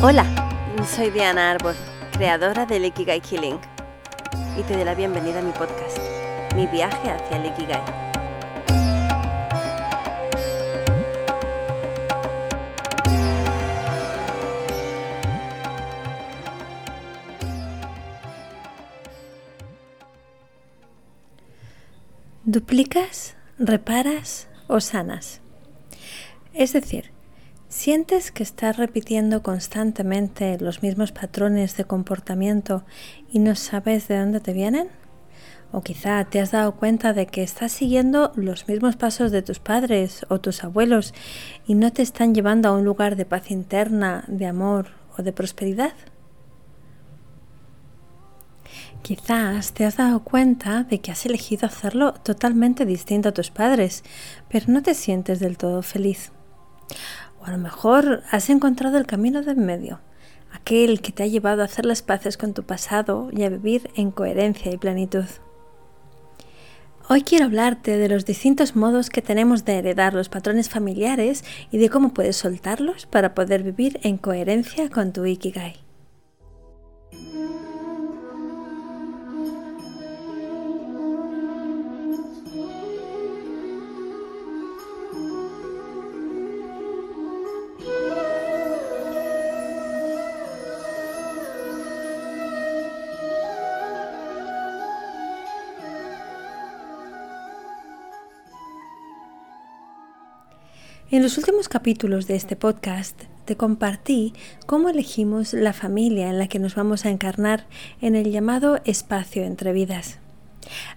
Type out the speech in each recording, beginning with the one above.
Hola, soy Diana Arbor, creadora del Ikigai Killing, y te doy la bienvenida a mi podcast, Mi viaje hacia el Ikigai. ¿Duplicas, reparas o sanas? Es decir, ¿sientes que estás repitiendo constantemente los mismos patrones de comportamiento y no sabes de dónde te vienen? O quizá te has dado cuenta de que estás siguiendo los mismos pasos de tus padres o tus abuelos y no te están llevando a un lugar de paz interna, de amor o de prosperidad. Quizás te has dado cuenta de que has elegido hacerlo totalmente distinto a tus padres, pero no te sientes del todo feliz. A lo mejor has encontrado el camino del medio, aquel que te ha llevado a hacer las paces con tu pasado y a vivir en coherencia y plenitud. Hoy quiero hablarte de los distintos modos que tenemos de heredar los patrones familiares y de cómo puedes soltarlos para poder vivir en coherencia con tu Ikigai. En los últimos capítulos de este podcast te compartí cómo elegimos la familia en la que nos vamos a encarnar en el llamado espacio entre vidas.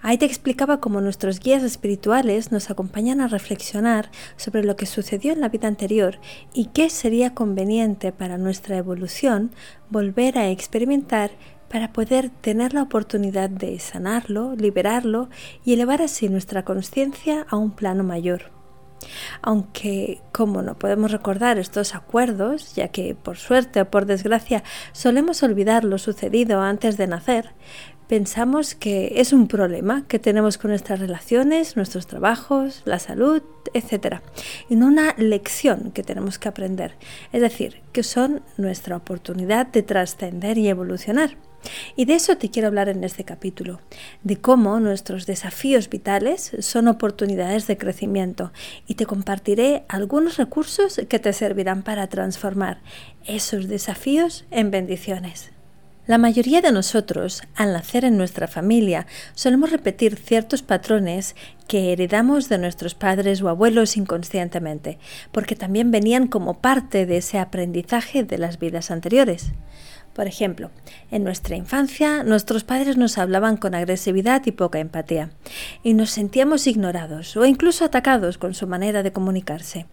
Ahí te explicaba cómo nuestros guías espirituales nos acompañan a reflexionar sobre lo que sucedió en la vida anterior y qué sería conveniente para nuestra evolución volver a experimentar para poder tener la oportunidad de sanarlo, liberarlo y elevar así nuestra conciencia a un plano mayor. Aunque, como no podemos recordar estos acuerdos, ya que por suerte o por desgracia solemos olvidar lo sucedido antes de nacer, pensamos que es un problema que tenemos con nuestras relaciones, nuestros trabajos, la salud, etc. Y no una lección que tenemos que aprender. Es decir, que son nuestra oportunidad de trascender y evolucionar. Y de eso te quiero hablar en este capítulo, de cómo nuestros desafíos vitales son oportunidades de crecimiento y te compartiré algunos recursos que te servirán para transformar esos desafíos en bendiciones. La mayoría de nosotros, al nacer en nuestra familia, solemos repetir ciertos patrones que heredamos de nuestros padres o abuelos inconscientemente, porque también venían como parte de ese aprendizaje de las vidas anteriores. Por ejemplo, en nuestra infancia nuestros padres nos hablaban con agresividad y poca empatía, y nos sentíamos ignorados o incluso atacados con su manera de comunicarse.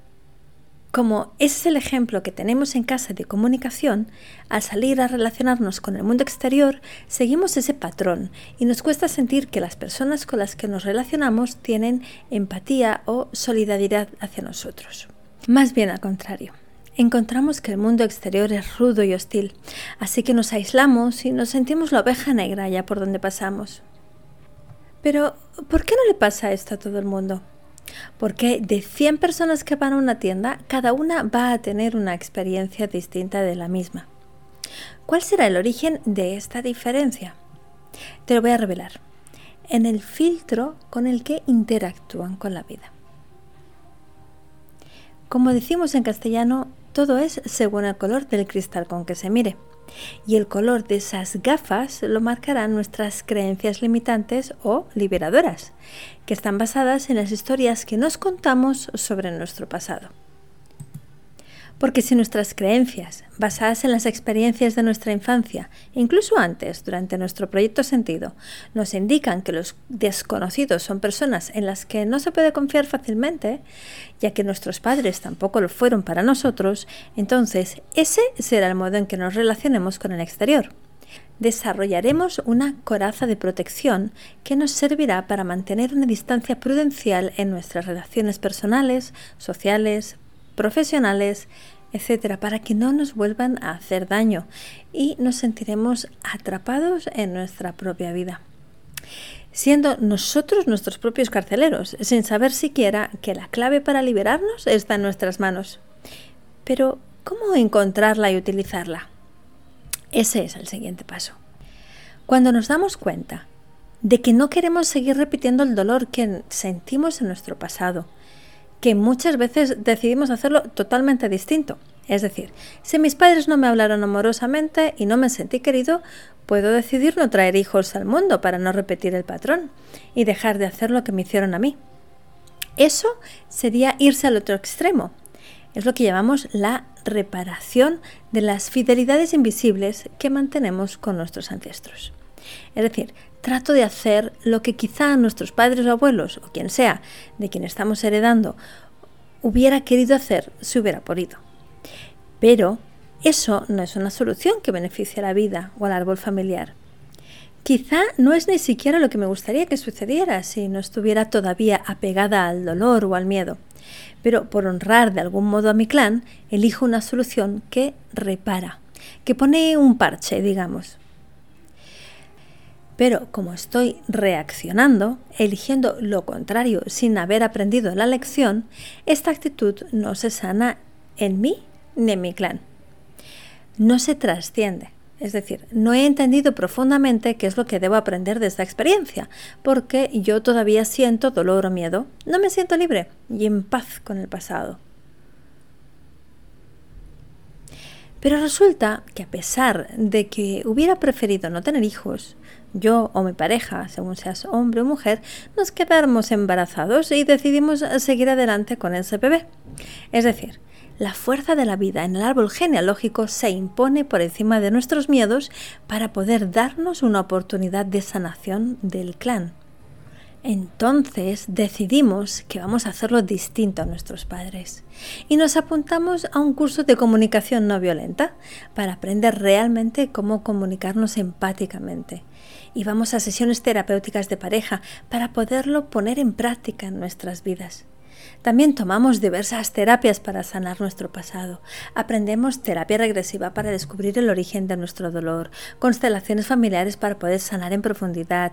Como ese es el ejemplo que tenemos en casa de comunicación, al salir a relacionarnos con el mundo exterior, seguimos ese patrón y nos cuesta sentir que las personas con las que nos relacionamos tienen empatía o solidaridad hacia nosotros. Más bien al contrario encontramos que el mundo exterior es rudo y hostil, así que nos aislamos y nos sentimos la oveja negra allá por donde pasamos. Pero, ¿por qué no le pasa esto a todo el mundo? Porque de 100 personas que van a una tienda, cada una va a tener una experiencia distinta de la misma. ¿Cuál será el origen de esta diferencia? Te lo voy a revelar. En el filtro con el que interactúan con la vida. Como decimos en castellano, todo es según el color del cristal con que se mire. Y el color de esas gafas lo marcarán nuestras creencias limitantes o liberadoras, que están basadas en las historias que nos contamos sobre nuestro pasado. Porque si nuestras creencias, basadas en las experiencias de nuestra infancia, incluso antes, durante nuestro proyecto sentido, nos indican que los desconocidos son personas en las que no se puede confiar fácilmente, ya que nuestros padres tampoco lo fueron para nosotros, entonces ese será el modo en que nos relacionemos con el exterior. Desarrollaremos una coraza de protección que nos servirá para mantener una distancia prudencial en nuestras relaciones personales, sociales, profesionales, etcétera, para que no nos vuelvan a hacer daño y nos sentiremos atrapados en nuestra propia vida. Siendo nosotros nuestros propios carceleros, sin saber siquiera que la clave para liberarnos está en nuestras manos. Pero, ¿Cómo encontrarla y utilizarla? Ese es el siguiente paso. Cuando nos damos cuenta de que no queremos seguir repitiendo el dolor que sentimos en nuestro pasado, que muchas veces decidimos hacerlo totalmente distinto. Es decir, si mis padres no me hablaron amorosamente y no me sentí querido, puedo decidir no traer hijos al mundo para no repetir el patrón y dejar de hacer lo que me hicieron a mí. Eso sería irse al otro extremo. Es lo que llamamos la reparación de las fidelidades invisibles que mantenemos con nuestros ancestros. Es decir, trato de hacer lo que quizá nuestros padres o abuelos, o quien sea, de quien estamos heredando, hubiera querido hacer si hubiera podido. Pero eso no es una solución que beneficie a la vida o al árbol familiar. Quizá no es ni siquiera lo que me gustaría que sucediera si no estuviera todavía apegada al dolor o al miedo. Pero por honrar de algún modo a mi clan, elijo una solución que repara, que pone un parche, digamos. Pero como estoy reaccionando, eligiendo lo contrario sin haber aprendido la lección, esta actitud no se sana en mí ni en mi clan. No se trasciende. Es decir, no he entendido profundamente qué es lo que debo aprender de esta experiencia, porque yo todavía siento dolor o miedo, no me siento libre y en paz con el pasado. Pero resulta que a pesar de que hubiera preferido no tener hijos, yo o mi pareja, según seas hombre o mujer, nos quedamos embarazados y decidimos seguir adelante con ese bebé. Es decir, la fuerza de la vida en el árbol genealógico se impone por encima de nuestros miedos para poder darnos una oportunidad de sanación del clan. Entonces decidimos que vamos a hacerlo distinto a nuestros padres y nos apuntamos a un curso de comunicación no violenta para aprender realmente cómo comunicarnos empáticamente. Y vamos a sesiones terapéuticas de pareja para poderlo poner en práctica en nuestras vidas. También tomamos diversas terapias para sanar nuestro pasado. Aprendemos terapia regresiva para descubrir el origen de nuestro dolor, constelaciones familiares para poder sanar en profundidad,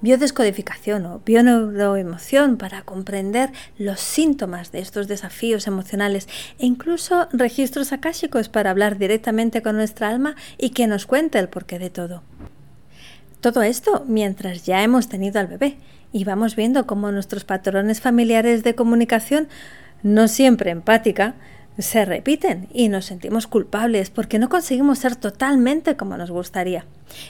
biodescodificación o bioneuroemoción para comprender los síntomas de estos desafíos emocionales e incluso registros akáshicos para hablar directamente con nuestra alma y que nos cuente el porqué de todo. Todo esto mientras ya hemos tenido al bebé y vamos viendo cómo nuestros patrones familiares de comunicación, no siempre empática, se repiten y nos sentimos culpables porque no conseguimos ser totalmente como nos gustaría.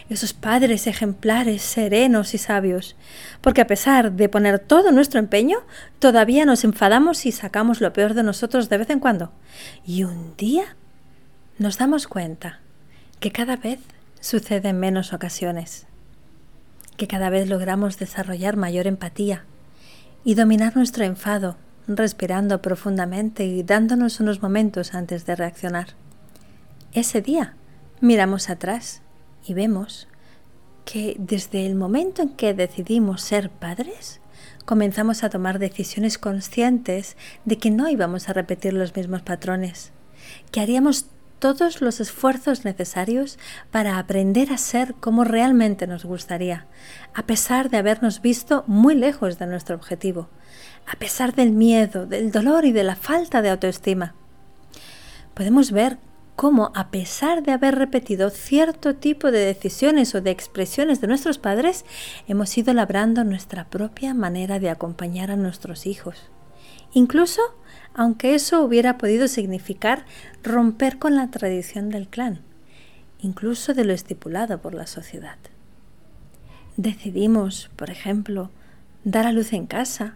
Esos padres ejemplares, serenos y sabios. Porque a pesar de poner todo nuestro empeño, todavía nos enfadamos y sacamos lo peor de nosotros de vez en cuando. Y un día nos damos cuenta que cada vez sucede en menos ocasiones que cada vez logramos desarrollar mayor empatía y dominar nuestro enfado, respirando profundamente y dándonos unos momentos antes de reaccionar. Ese día miramos atrás y vemos que desde el momento en que decidimos ser padres, comenzamos a tomar decisiones conscientes de que no íbamos a repetir los mismos patrones, que haríamos todos los esfuerzos necesarios para aprender a ser como realmente nos gustaría, a pesar de habernos visto muy lejos de nuestro objetivo, a pesar del miedo, del dolor y de la falta de autoestima. Podemos ver cómo, a pesar de haber repetido cierto tipo de decisiones o de expresiones de nuestros padres, hemos ido labrando nuestra propia manera de acompañar a nuestros hijos. Incluso aunque eso hubiera podido significar romper con la tradición del clan, incluso de lo estipulado por la sociedad. Decidimos, por ejemplo, dar a luz en casa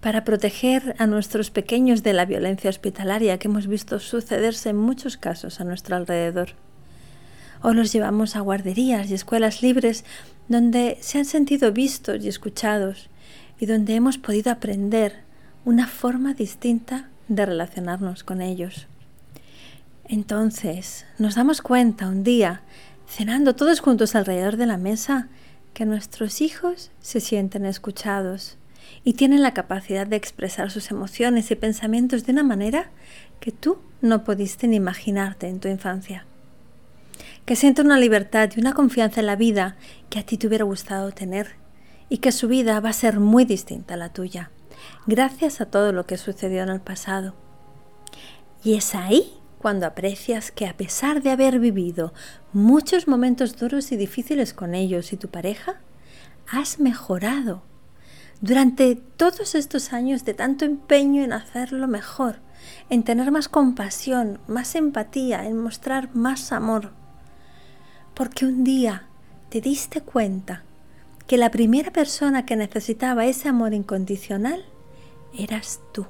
para proteger a nuestros pequeños de la violencia hospitalaria que hemos visto sucederse en muchos casos a nuestro alrededor. O los llevamos a guarderías y escuelas libres donde se han sentido vistos y escuchados y donde hemos podido aprender una forma distinta de relacionarnos con ellos. Entonces nos damos cuenta un día, cenando todos juntos alrededor de la mesa, que nuestros hijos se sienten escuchados y tienen la capacidad de expresar sus emociones y pensamientos de una manera que tú no pudiste ni imaginarte en tu infancia. Que sienten una libertad y una confianza en la vida que a ti te hubiera gustado tener y que su vida va a ser muy distinta a la tuya gracias a todo lo que sucedió en el pasado. Y es ahí cuando aprecias que a pesar de haber vivido muchos momentos duros y difíciles con ellos y tu pareja, has mejorado. Durante todos estos años de tanto empeño en hacerlo mejor, en tener más compasión, más empatía, en mostrar más amor. Porque un día te diste cuenta que la primera persona que necesitaba ese amor incondicional eras tú.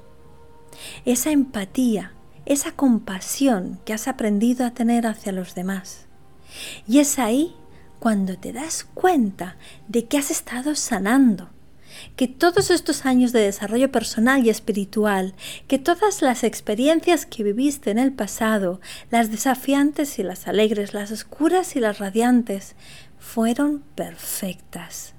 Esa empatía, esa compasión que has aprendido a tener hacia los demás. Y es ahí cuando te das cuenta de que has estado sanando, que todos estos años de desarrollo personal y espiritual, que todas las experiencias que viviste en el pasado, las desafiantes y las alegres, las oscuras y las radiantes, fueron perfectas.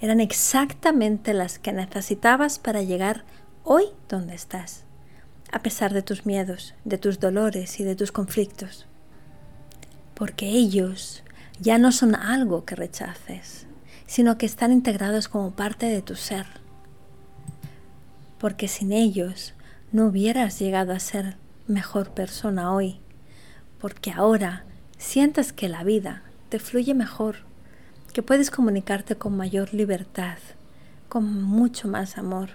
Eran exactamente las que necesitabas para llegar hoy donde estás, a pesar de tus miedos, de tus dolores y de tus conflictos. Porque ellos ya no son algo que rechaces, sino que están integrados como parte de tu ser. Porque sin ellos no hubieras llegado a ser mejor persona hoy, porque ahora sientes que la vida te fluye mejor, que puedes comunicarte con mayor libertad, con mucho más amor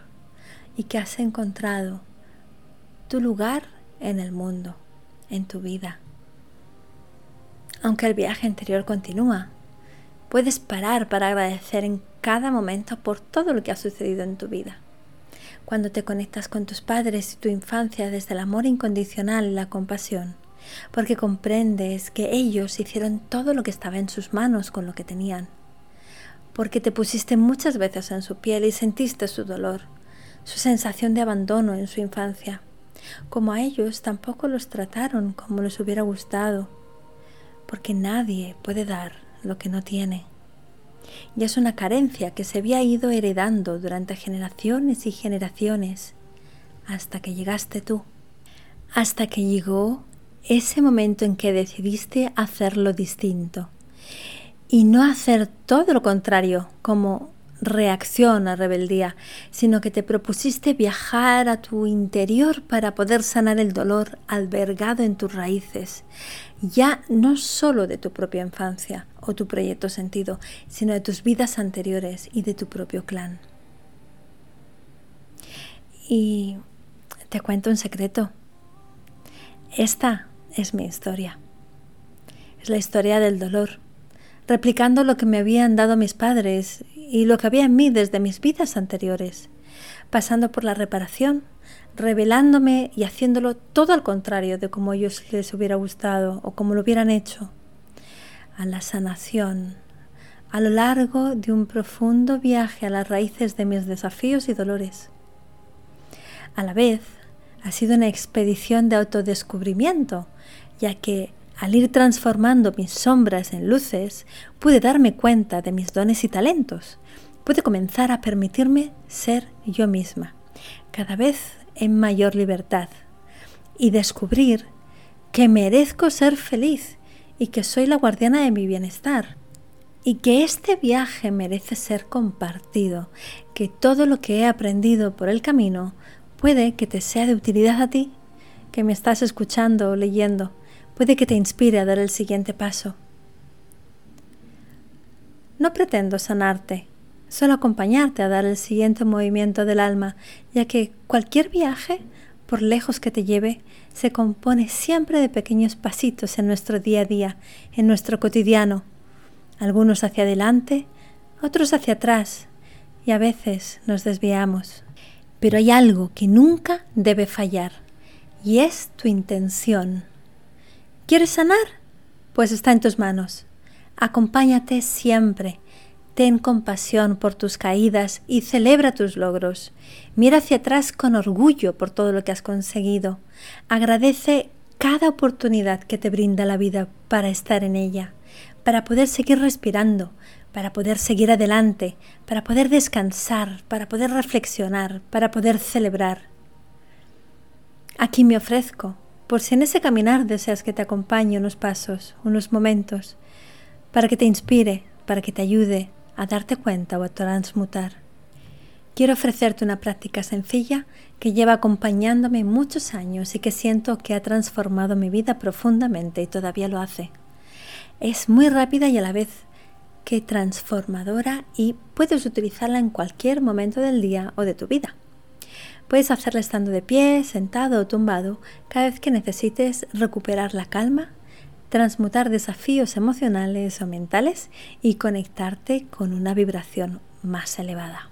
y que has encontrado tu lugar en el mundo, en tu vida. Aunque el viaje interior continúa, puedes parar para agradecer en cada momento por todo lo que ha sucedido en tu vida. Cuando te conectas con tus padres y tu infancia desde el amor incondicional y la compasión, porque comprendes que ellos hicieron todo lo que estaba en sus manos con lo que tenían, porque te pusiste muchas veces en su piel y sentiste su dolor, su sensación de abandono en su infancia, como a ellos tampoco los trataron como les hubiera gustado, porque nadie puede dar lo que no tiene. Y es una carencia que se había ido heredando durante generaciones y generaciones, hasta que llegaste tú, hasta que llegó ese momento en que decidiste hacerlo distinto y no hacer todo lo contrario como reacción a rebeldía, sino que te propusiste viajar a tu interior para poder sanar el dolor albergado en tus raíces, ya no solo de tu propia infancia o tu proyecto sentido, sino de tus vidas anteriores y de tu propio clan. Y te cuento un secreto. Esta es mi historia. Es la historia del dolor, replicando lo que me habían dado mis padres y lo que había en mí desde mis vidas anteriores, pasando por la reparación, revelándome y haciéndolo todo al contrario de como ellos les hubiera gustado o como lo hubieran hecho, a la sanación, a lo largo de un profundo viaje a las raíces de mis desafíos y dolores. A la vez, ha sido una expedición de autodescubrimiento, ya que al ir transformando mis sombras en luces, pude darme cuenta de mis dones y talentos. Pude comenzar a permitirme ser yo misma, cada vez en mayor libertad, y descubrir que merezco ser feliz y que soy la guardiana de mi bienestar, y que este viaje merece ser compartido, que todo lo que he aprendido por el camino puede que te sea de utilidad a ti, que me estás escuchando o leyendo puede que te inspire a dar el siguiente paso. No pretendo sanarte, solo acompañarte a dar el siguiente movimiento del alma, ya que cualquier viaje, por lejos que te lleve, se compone siempre de pequeños pasitos en nuestro día a día, en nuestro cotidiano, algunos hacia adelante, otros hacia atrás, y a veces nos desviamos. Pero hay algo que nunca debe fallar, y es tu intención. ¿Quieres sanar? Pues está en tus manos. Acompáñate siempre. Ten compasión por tus caídas y celebra tus logros. Mira hacia atrás con orgullo por todo lo que has conseguido. Agradece cada oportunidad que te brinda la vida para estar en ella, para poder seguir respirando, para poder seguir adelante, para poder descansar, para poder reflexionar, para poder celebrar. Aquí me ofrezco por si en ese caminar deseas que te acompañe unos pasos, unos momentos, para que te inspire, para que te ayude a darte cuenta o a transmutar. quiero ofrecerte una práctica sencilla que lleva acompañándome muchos años y que siento que ha transformado mi vida profundamente y todavía lo hace. Es muy rápida y a la vez que transformadora y puedes utilizarla en cualquier momento del día o de tu vida. Puedes hacerla estando de pie, sentado o tumbado cada vez que necesites recuperar la calma, transmutar desafíos emocionales o mentales y conectarte con una vibración más elevada.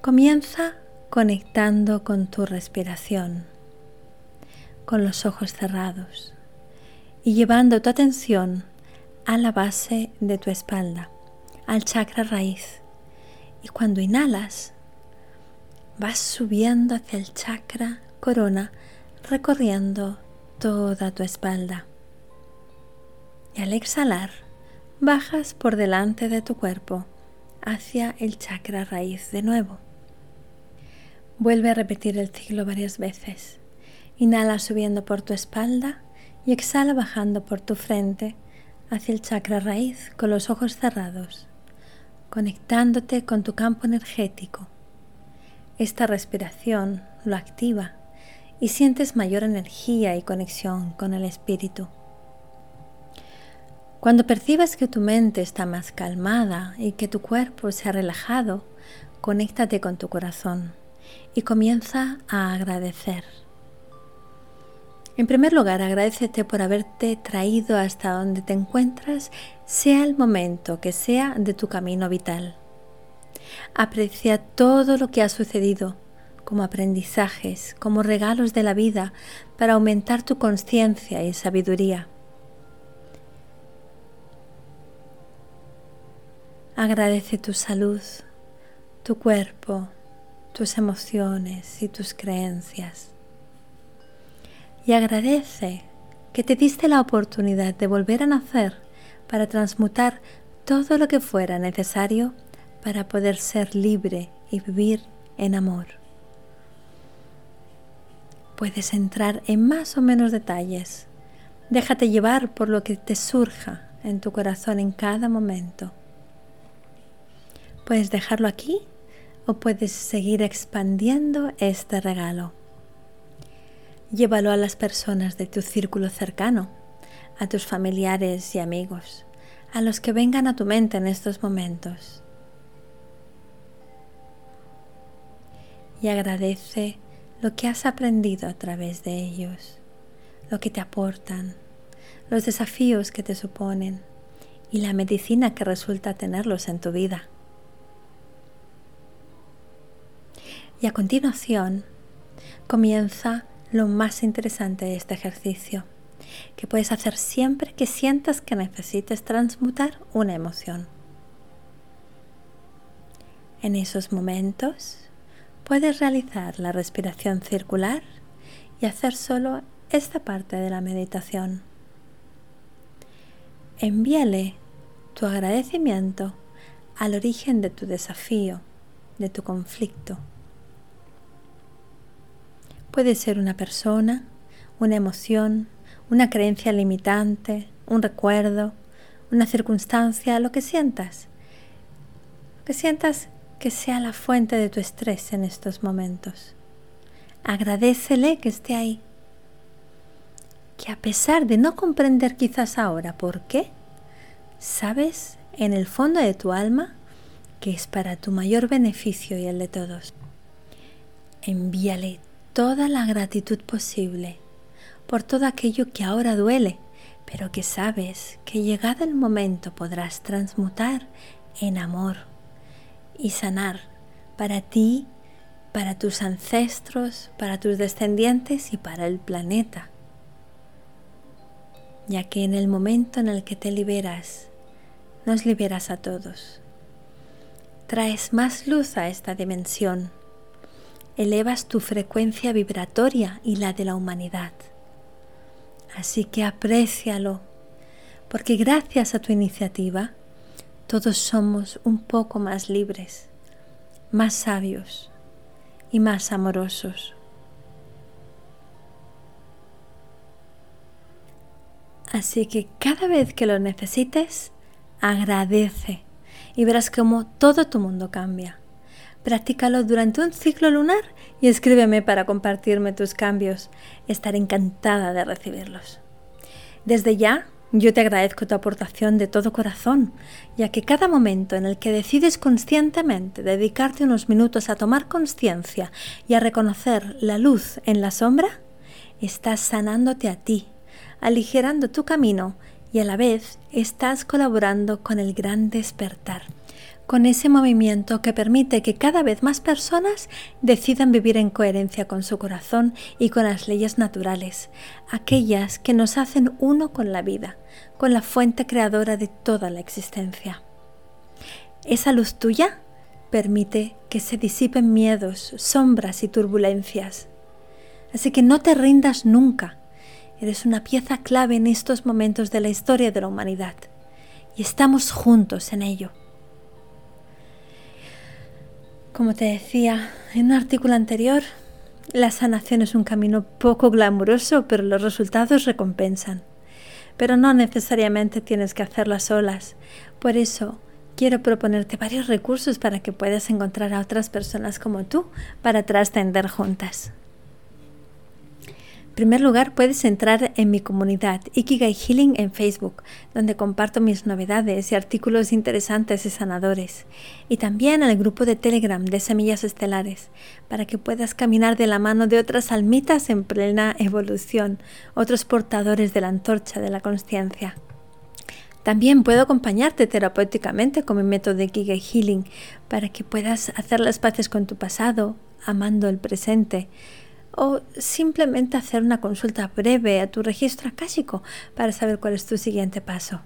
Comienza conectando con tu respiración, con los ojos cerrados y llevando tu atención a la base de tu espalda, al chakra raíz. Y cuando inhalas, vas subiendo hacia el chakra corona, recorriendo toda tu espalda. Y al exhalar, bajas por delante de tu cuerpo hacia el chakra raíz de nuevo. Vuelve a repetir el ciclo varias veces. Inhala subiendo por tu espalda y exhala bajando por tu frente hacia el chakra raíz con los ojos cerrados, conectándote con tu campo energético. Esta respiración lo activa y sientes mayor energía y conexión con el espíritu. Cuando percibas que tu mente está más calmada y que tu cuerpo se ha relajado, conéctate con tu corazón y comienza a agradecer. En primer lugar, agradecete por haberte traído hasta donde te encuentras, sea el momento que sea de tu camino vital. Aprecia todo lo que ha sucedido como aprendizajes, como regalos de la vida para aumentar tu conciencia y sabiduría. Agradece tu salud, tu cuerpo, tus emociones y tus creencias y agradece que te diste la oportunidad de volver a nacer para transmutar todo lo que fuera necesario para poder ser libre y vivir en amor. Puedes entrar en más o menos detalles. Déjate llevar por lo que te surja en tu corazón en cada momento. Puedes dejarlo aquí o puedes seguir expandiendo este regalo. Llévalo a las personas de tu círculo cercano, a tus familiares y amigos, a los que vengan a tu mente en estos momentos. Y agradece lo que has aprendido a través de ellos, lo que te aportan, los desafíos que te suponen y la medicina que resulta tenerlos en tu vida. Y a continuación comienza lo más interesante de este ejercicio, que puedes hacer siempre que sientas que necesites transmutar una emoción. En esos momentos puedes realizar la respiración circular y hacer solo esta parte de la meditación. Envíale tu agradecimiento al origen de tu desafío, de tu conflicto Puede ser una persona, una emoción, una creencia limitante, un recuerdo, una circunstancia, lo que sientas. Lo que sientas que sea la fuente de tu estrés en estos momentos. Agradecele que esté ahí. Que a pesar de no comprender quizás ahora por qué, sabes en el fondo de tu alma que es para tu mayor beneficio y el de todos. Envíale toda la gratitud posible por todo aquello que ahora duele, pero que sabes que llegado el momento podrás transmutar en amor y sanar para ti, para tus ancestros, para tus descendientes y para el planeta. Ya que en el momento en el que te liberas, nos liberas a todos. Traes más luz a esta dimensión elevas tu frecuencia vibratoria y la de la humanidad. Así que aprécialo, porque gracias a tu iniciativa todos somos un poco más libres, más sabios y más amorosos. Así que cada vez que lo necesites, agradece y verás cómo todo tu mundo cambia. Practícalo durante un ciclo lunar y escríbeme para compartirme tus cambios. Estaré encantada de recibirlos. Desde ya, yo te agradezco tu aportación de todo corazón, ya que cada momento en el que decides conscientemente dedicarte unos minutos a tomar conciencia y a reconocer la luz en la sombra, estás sanándote a ti, aligerando tu camino y a la vez estás colaborando con el gran despertar con ese movimiento que permite que cada vez más personas decidan vivir en coherencia con su corazón y con las leyes naturales, aquellas que nos hacen uno con la vida, con la fuente creadora de toda la existencia. Esa luz tuya permite que se disipen miedos, sombras y turbulencias. Así que no te rindas nunca. Eres una pieza clave en estos momentos de la historia de la humanidad. Y estamos juntos en ello. Como te decía en un artículo anterior, la sanación es un camino poco glamuroso, pero los resultados recompensan. Pero no necesariamente tienes que hacerlo solas. Por eso quiero proponerte varios recursos para que puedas encontrar a otras personas como tú para trascender juntas primer lugar, puedes entrar en mi comunidad Ikigai Healing en Facebook, donde comparto mis novedades y artículos interesantes y sanadores. Y también el grupo de Telegram de Semillas Estelares, para que puedas caminar de la mano de otras almitas en plena evolución, otros portadores de la antorcha de la conciencia. También puedo acompañarte terapéuticamente con mi método de Ikigai Healing, para que puedas hacer las paces con tu pasado, amando el presente, o simplemente hacer una consulta breve a tu registro acásico para saber cuál es tu siguiente paso.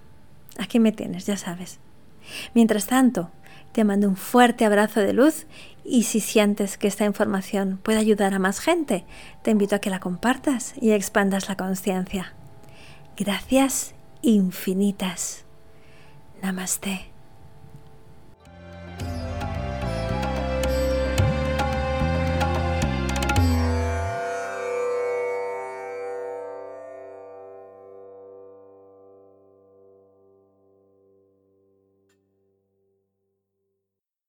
Aquí me tienes, ya sabes. Mientras tanto, te mando un fuerte abrazo de luz y si sientes que esta información puede ayudar a más gente, te invito a que la compartas y expandas la conciencia. Gracias infinitas. Namaste.